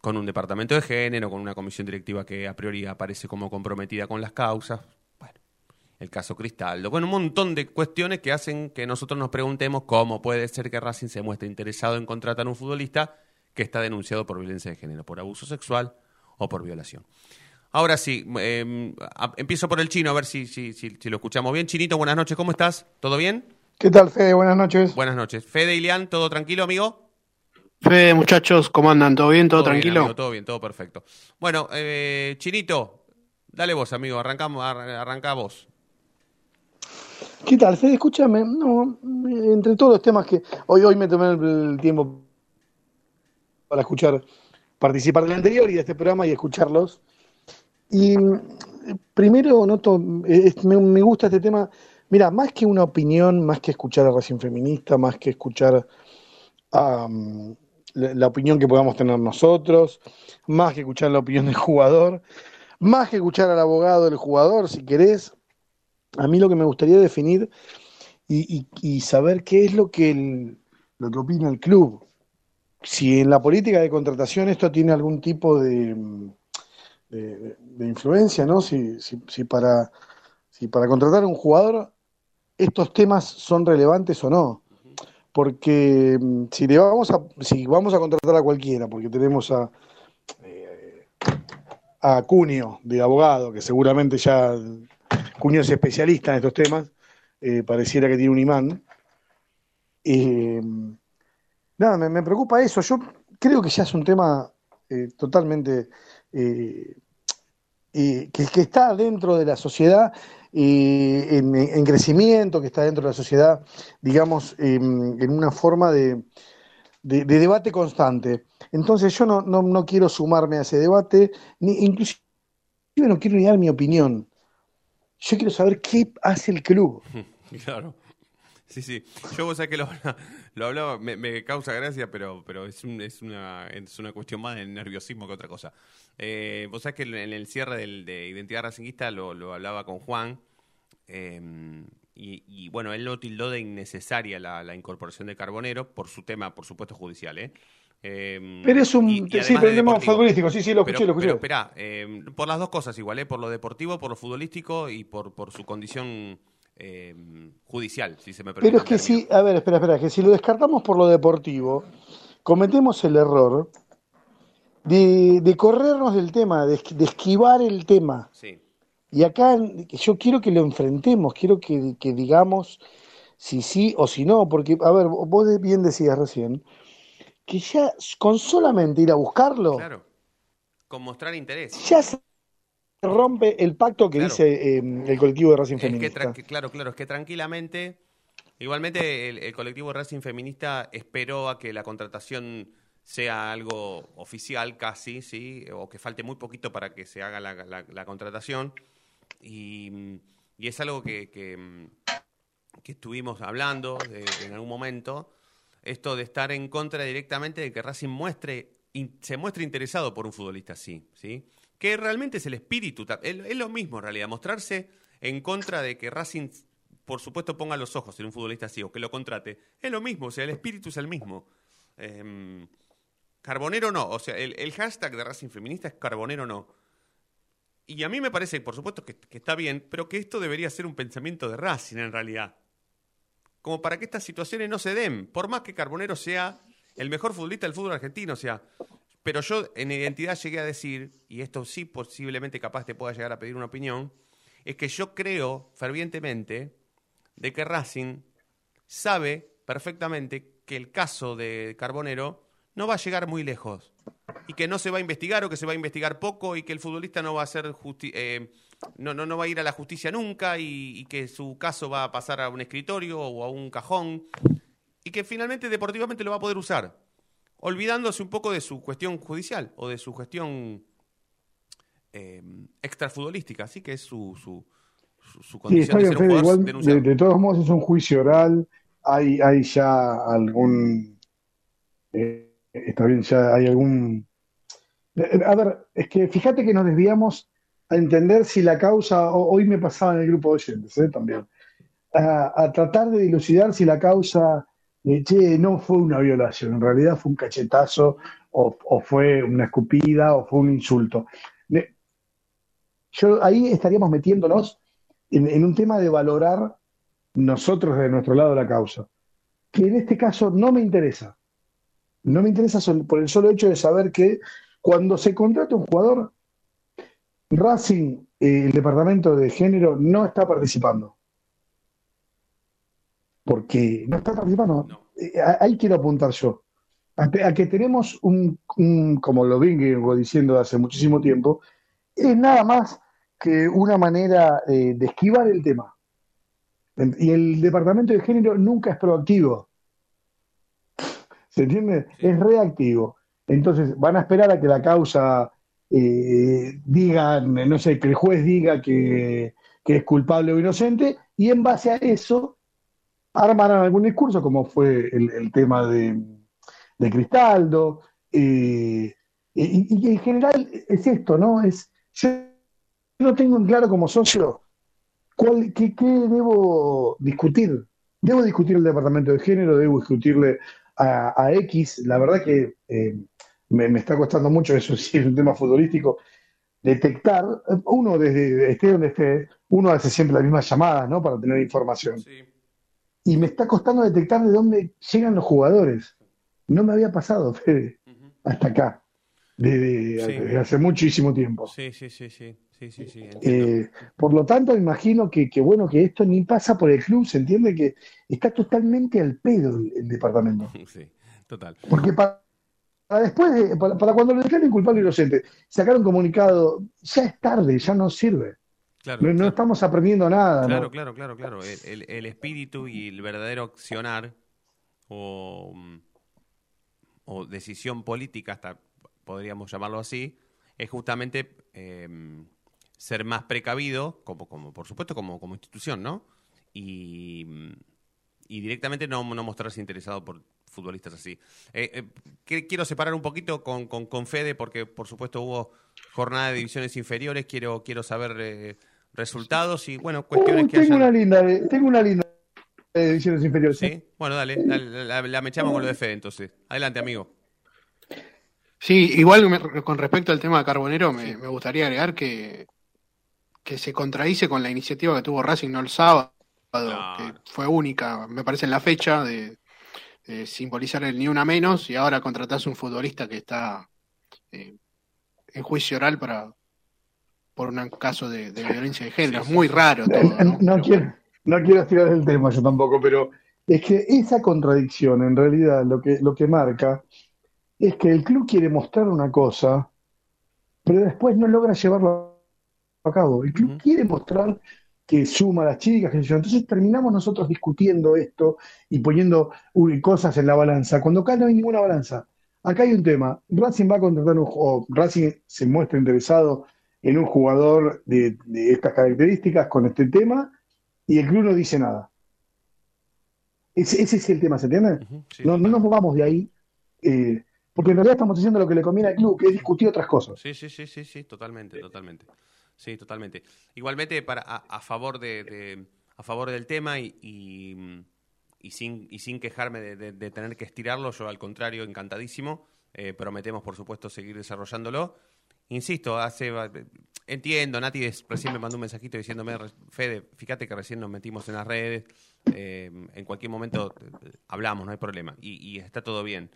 Con un departamento de género, con una comisión directiva que a priori aparece como comprometida con las causas. Bueno, el caso Cristaldo. Bueno, un montón de cuestiones que hacen que nosotros nos preguntemos cómo puede ser que Racing se muestre interesado en contratar un futbolista que está denunciado por violencia de género, por abuso sexual o por violación. Ahora sí, eh, a- empiezo por el chino, a ver si, si, si, si lo escuchamos bien. Chinito, buenas noches, ¿cómo estás? ¿Todo bien? ¿Qué tal, Fede? Buenas noches. Buenas noches. Fede Ilian, ¿todo tranquilo, amigo? Fede, muchachos, ¿cómo andan? ¿Todo bien? ¿Todo, bien, tranquilo? amigo, todo bien, todo perfecto. Bueno, eh, Chinito, dale vos, amigo, arrancamos, ar- arranca vos. ¿Qué tal, Fede? Escúchame, no, entre todos los temas que hoy, hoy me tomé el, el tiempo para escuchar, participar del anterior y de este programa y escucharlos. Y primero noto, eh, me, gusta este tema, mira, más que una opinión, más que escuchar a Racing Feminista, más que escuchar a, la, opinión que podamos tener nosotros, más que escuchar la opinión del jugador, más que escuchar al abogado del jugador, si querés, a mí lo que me gustaría definir y, y- y saber qué es lo que, el- lo que opina el club. Si en la política de contratación esto tiene algún tipo de, de- influencia, ¿no? Si para, si para contratar a un jugador estos temas son relevantes o no. Porque mm, si le vamos a, si vamos a contratar a cualquiera, porque tenemos a, eh, a Cunio de abogado, que seguramente ya Cunio es especialista en estos temas, eh, pareciera que tiene un imán. Eh, nada, me, me preocupa eso. Yo creo que ya es un tema eh, totalmente eh, que, que está dentro de la sociedad eh, en, en crecimiento, que está dentro de la sociedad, digamos, en, una forma de, de- de debate constante. Entonces yo no, no, no quiero sumarme a ese debate, ni inclusive no quiero ni dar mi opinión. Yo quiero saber qué hace el club. Claro. Sí, sí. Yo vos sabés que lo, lo hablaba, me, me causa gracia, pero, pero es, un- es, una, es una cuestión más de nerviosismo que otra cosa. Eh, vos sabés que en el cierre del- de Identidad Racinguista lo, lo hablaba con Juan, eh, y, y, bueno, él lo tildó de innecesaria la, la incorporación de Carbonero por su tema, por supuesto, judicial, ¿eh? Eh, Pero es un- y- y sí, pero de tema futbolístico, sí, sí, lo escuché, Pero- lo escuché. Pero esperá, eh, por las dos cosas igual, ¿eh? por lo deportivo, por lo futbolístico y por, por su condición eh, judicial, si se me permite. Pero es que término. si, a ver, espera, espera, que si lo descartamos por lo deportivo, cometemos el error de, de corrernos del tema, de, de esquivar el tema. Sí. Y acá yo quiero que lo enfrentemos, quiero que, que digamos si sí o si no, porque, a ver, vos bien decías recién, que ya con solamente ir a buscarlo, Claro. Con mostrar interés. ya se rompe el pacto que Claro. dice eh, el colectivo de Racing Es Feminista. claro, claro, es que tranquilamente Igualmente, el, el colectivo Racing Feminista esperó a que la contratación sea algo oficial casi, ¿sí? O que falte muy poquito para que se haga la, la- la contratación. Y, y es algo que, que, que estuvimos hablando de- en algún momento. Esto de estar en contra directamente de que Racing muestre, in- se muestre interesado por un futbolista así, ¿sí? Que realmente es el espíritu, es, lo mismo en realidad, mostrarse en contra de que Racing, por supuesto, ponga los ojos en un futbolista así o que lo contrate, es lo mismo, o sea, el espíritu es el mismo. Em, Carbonero no, o sea, el, el hashtag de Racing Feminista es Carbonero no. Y a mí me parece, por supuesto, que, que está bien, pero que esto debería ser un pensamiento de Racing en realidad. Como para que estas situaciones no se den, por más que Carbonero sea el mejor futbolista del fútbol argentino, o sea, pero yo en identidad llegué a decir, y esto sí posiblemente capaz te pueda llegar a pedir una opinión, es que yo creo fervientemente de que Racing sabe perfectamente que el caso de Carbonero no va a llegar muy lejos y que no se va a investigar o que se va a investigar poco y que el futbolista no va a ser eh, no, no, no va a ir a la justicia nunca y que su caso va a pasar a un escritorio o a un cajón y que finalmente deportivamente lo va a poder usar, olvidándose un poco de su cuestión judicial o de su gestión eh, extrafutbolística, así que es su, su, su, su Sí, condición de ser un Fede, jugador igual de, todos modos es un juicio oral, hay, hay ya algún, eh, está bien, ya hay algún, eh, a ver, es que fíjate que nos desviamos a entender si la causa, hoy me pasaba en el grupo de oyentes, eh, también, a, a tratar de dilucidar si la causa, eh, che, no fue una violación, en realidad fue un cachetazo, o, fue una escupida, o fue un insulto. Yo ahí estaríamos metiéndonos en, un tema de valorar nosotros de nuestro lado la causa, que en este caso no me interesa. No me interesa por el solo hecho de saber que cuando se contrata un jugador, Racing, eh, el departamento de género, no está participando. Porque no está participando. Eh, ahí quiero apuntar yo. A, que- a que tenemos un, un- como lo vengo diciendo hace muchísimo tiempo, es nada más que una manera eh, de esquivar el tema. Y el departamento de género nunca es proactivo. ¿Se entiende? Es reactivo. Entonces van a esperar a que la causa eh, digan, no sé, que el juez diga que, que es culpable o inocente, y en base a eso armarán algún discurso, como fue el, tema de, de Cristaldo. eh, y, en general es esto, ¿no? Es, yo no tengo en claro como socio cuál, qué, debo discutir. Debo discutir el departamento de género, debo discutirle a, X. La verdad que eh, me, me está costando mucho, eso sí, es un tema futbolístico, detectar, uno desde esté donde esté, uno hace siempre las mismas llamadas, ¿no? Para tener información. Y me está costando detectar de dónde llegan los jugadores. No me había pasado, Fede, hasta acá, desde, Sí. desde hace muchísimo tiempo. Sí, sí, sí, sí, sí, sí, sí. Eh, por lo tanto, imagino que, que, bueno, que esto ni pasa por el club, se entiende que está totalmente al pedo el, el departamento. Sí, total. Porque para, para después, de- para, para cuando lo declaren culpable o inocente, sacar un comunicado, ya es tarde, ya no sirve. Claro, no, no estamos aprendiendo nada, ¿no? Claro, claro, claro, claro. El, el- el espíritu y el verdadero accionar o, mm, o decisión política, hasta podríamos llamarlo así, es justamente eh, ser más precavido, como, como por supuesto como, como institución, ¿no? Y, mm, y directamente no, no mostrarse interesado por futbolistas así. Eh, eh, quiero separar un poquito con, con, con Fede, porque por supuesto hubo jornada de divisiones inferiores, quiero, quiero saber eh, resultados y bueno, cuestiones Uy, que tengo hayan... una linda, de- tengo una linda de divisiones inferiores. ¿Sí? Bueno, dale, dale, la, la mechamos con lo de Fede entonces. Adelante, amigo. Sí, igual me- con respecto al tema de Carbonero, me, me gustaría agregar que, que se contradice con la iniciativa que tuvo Racing no el sábado, que fue única, me parece, en la fecha de, de simbolizar el ni una menos, y ahora contratás un futbolista que está eh, en juicio oral para por un caso de, de violencia de género. Es muy raro todo. No, no quiero, no quiero tirar el tema yo tampoco, pero es que esa contradicción en realidad lo que, lo que marca es que el club quiere mostrar una cosa, pero después no logra llevarlo a cabo. El club quiere mostrar que suma a las chicas, que yo. Entonces terminamos nosotros discutiendo esto y poniendo cosas en la balanza, cuando acá no hay ninguna balanza. Acá hay un tema. Racing va a contratar un o Racing se muestra interesado en un jugador de, de estas características con este tema y el club no dice nada. Ese, ese es el tema, ¿se entiende? no, no nos movamos de ahí, eh, porque en realidad estamos diciendo lo que le conviene al club, que es discutir otras cosas. Sí, sí, sí, sí, sí, totalmente, totalmente. Sí, totalmente. Igualmente, para, a, a favor de, de- a favor del tema y, y, y sin, y sin quejarme de, de- de tener que estirarlo, yo al contrario, encantadísimo. Eh, prometemos, por supuesto, seguir desarrollándolo. Insisto, hace entiendo, Nati recién me mandó un mensajito diciéndome, "Re- Fede, fíjate que recién nos metimos en las redes, eh, en cualquier momento eh, hablamos, no hay problema, y, y está todo bien.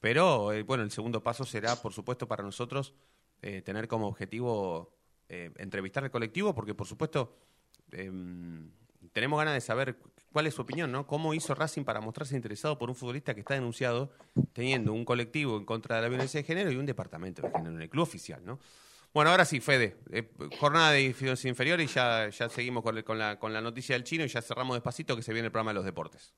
Pero, eh, bueno, el segundo paso será, por supuesto, para nosotros eh, tener como objetivo eh, entrevistar al colectivo, porque, por supuesto, em, tenemos ganas de saber cuál es su opinión, ¿no? ¿Cómo hizo Racing para mostrarse interesado por un futbolista que está denunciado teniendo un colectivo en contra de la violencia de género y un departamento de género en el club oficial, ¿no? Bueno, ahora sí, Fede, eh, jornada de divisiones inferiores y ya, ya seguimos con, la, con la noticia del chino y ya cerramos despacito que se viene el programa de los deportes.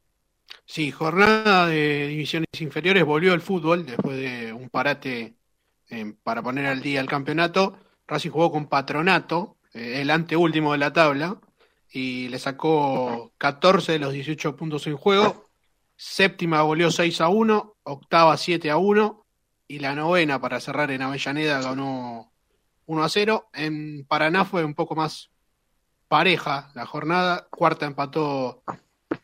Sí, jornada de divisiones inferiores, volvió el fútbol después de un parate eh, para poner al día el campeonato. Racing jugó con Patronato, eh, el anteúltimo de la tabla, y le sacó 14 de los 18 puntos en juego. Séptima goleó 6 a 1, octava 7 a 1, y la novena para cerrar en Avellaneda ganó 1 a 0. En Paraná fue un poco más pareja la jornada, cuarta empató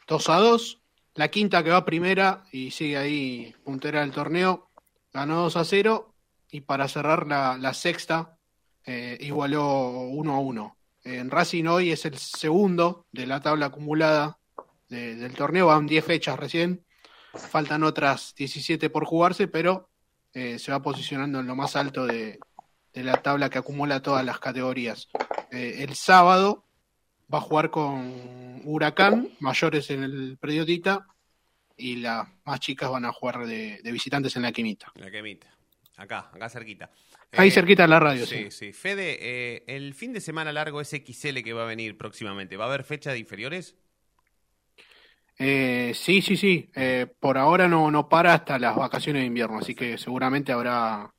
2 a 2. La quinta que va primera y sigue ahí puntera del torneo, ganó 2 a 0. Y para cerrar la, la sexta, eh, igualó 1 a 1. En Racing hoy es el segundo de la tabla acumulada de- del torneo, van 10 fechas recién. Faltan otras 17 por jugarse, pero eh, se va posicionando en lo más alto de, la tabla que acumula todas las categorías. Eh, el sábado va a jugar con Huracán, mayores en el predio Tita, y las más chicas van a jugar de, visitantes en la Quimita. La quemita. Acá, acá cerquita. Ahí Eh, cerquita de la radio, Sí, sí. Fede, eh, el fin de semana largo es XL que va a venir próximamente. ¿Va a haber fecha de inferiores? Eh, sí, sí, sí. Eh, por ahora no, no para hasta las vacaciones de invierno, así que seguramente habrá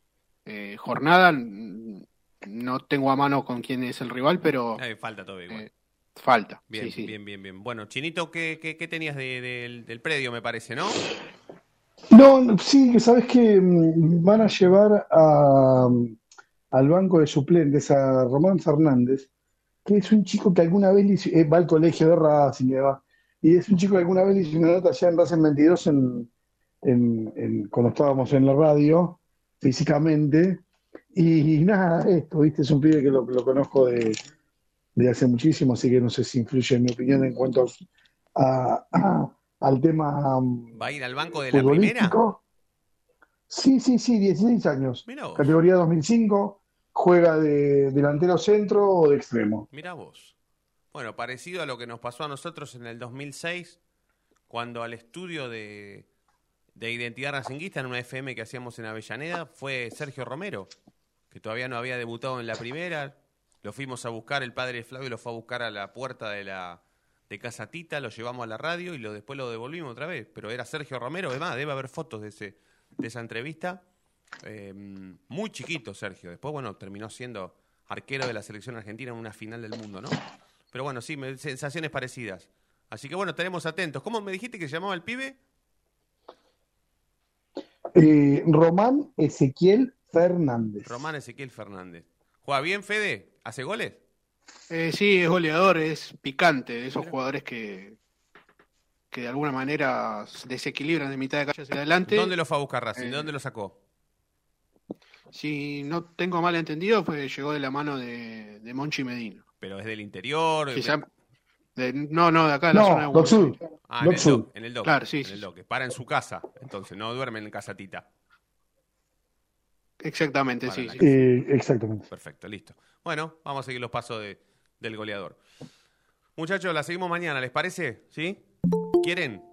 eh, jornada. No tengo a mano con quién es el rival, pero falta todavía igual. falta. Bien, sí, sí. bien, bien, bien. Bueno, Chinito, ¿qué, qué, qué tenías de- del- del predio, me parece, no? No, sí, que sabes que mm, van a llevar a, mm, al banco de suplentes a Román Fernández, que es un chico que alguna vez eh, va al colegio de Racing, y va, y es un chico que alguna vez le hizo una nota allá en Racing 22 en, en- en- cuando estábamos en la radio, físicamente, y, nada, esto, viste, es un pibe que lo, conozco de, de hace muchísimo, así que no sé si influye en mi opinión en cuanto a- al tema mm, ¿Va a ir al banco de la primera? Sí, sí, sí, 16 años. Mirá vos. Categoría 2005, juega de delantero centro o de extremo. Mira vos. Bueno, parecido a lo que nos pasó a nosotros en el 2006, cuando al estudio de, de identidad racinguista en una FM que hacíamos en Avellaneda fue Sergio Romero, que todavía no había debutado en la primera. Lo fuimos a buscar, el padre Flavio lo fue a buscar a la puerta de la de Casa Tita, lo llevamos a la radio y lo, después lo devolvimos otra vez. Pero era Sergio Romero, además, debe haber fotos de, ese, de esa entrevista. Eh, muy chiquito Sergio. Después, bueno, terminó siendo arquero de la selección argentina en una final del mundo, ¿no? Pero bueno, sí, me- sensaciones parecidas. Así que bueno, estaremos atentos. ¿Cómo me dijiste que se llamaba el pibe? Eh, Román Ezequiel Fernández. Román Ezequiel Fernández. ¿Juega bien, Fede? ¿Hace goles? Eh, sí, es goleador, es picante, de esos jugadores que, que de alguna manera se desequilibran de mitad de calle hacia adelante. ¿Dónde lo fue a buscar Racing? Eh, ¿De dónde lo sacó? Si no tengo mal entendido, pues llegó de la mano de, de Monchi Medina. ¿Pero es del interior? De- no, no, de acá de la No, zona de Buenos. Aires. Ah, en el Sur. doc, en el doc. Claro, sí, en sí, el doc. Para en su casa, entonces, no duerme en casatita. Exactamente, Para sí. sí. Eh, exactamente. Perfecto, listo. Bueno, vamos a seguir los pasos de- del goleador. Muchachos, la seguimos mañana, ¿les parece? ¿Sí? ¿Quieren?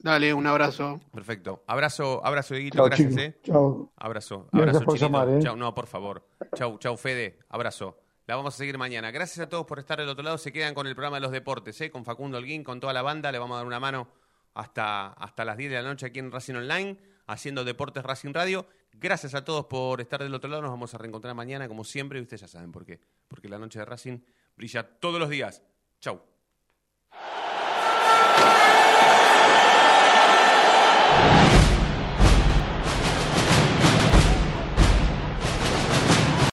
Dale, un abrazo. Perfecto. Abrazo, abrazo, Dieguito, gracias. ¿eh? Chao. Abrazo, abrazo, por llamar, ¿eh? Chau, no, por favor. Chau, chau, Fede. Abrazo. La vamos a seguir mañana. Gracias a todos por estar del otro lado. Se quedan con el programa de los deportes, ¿eh? con Facundo Holguín, con toda la banda. Le vamos a dar una mano hasta, hasta las 10 de la noche aquí en Racing Online, haciendo Deportes Racing Radio. Gracias a todos por estar del otro lado. Nos vamos a reencontrar mañana, como siempre, y ustedes ya saben por qué. Porque la noche de Racing brilla todos los días. Chau.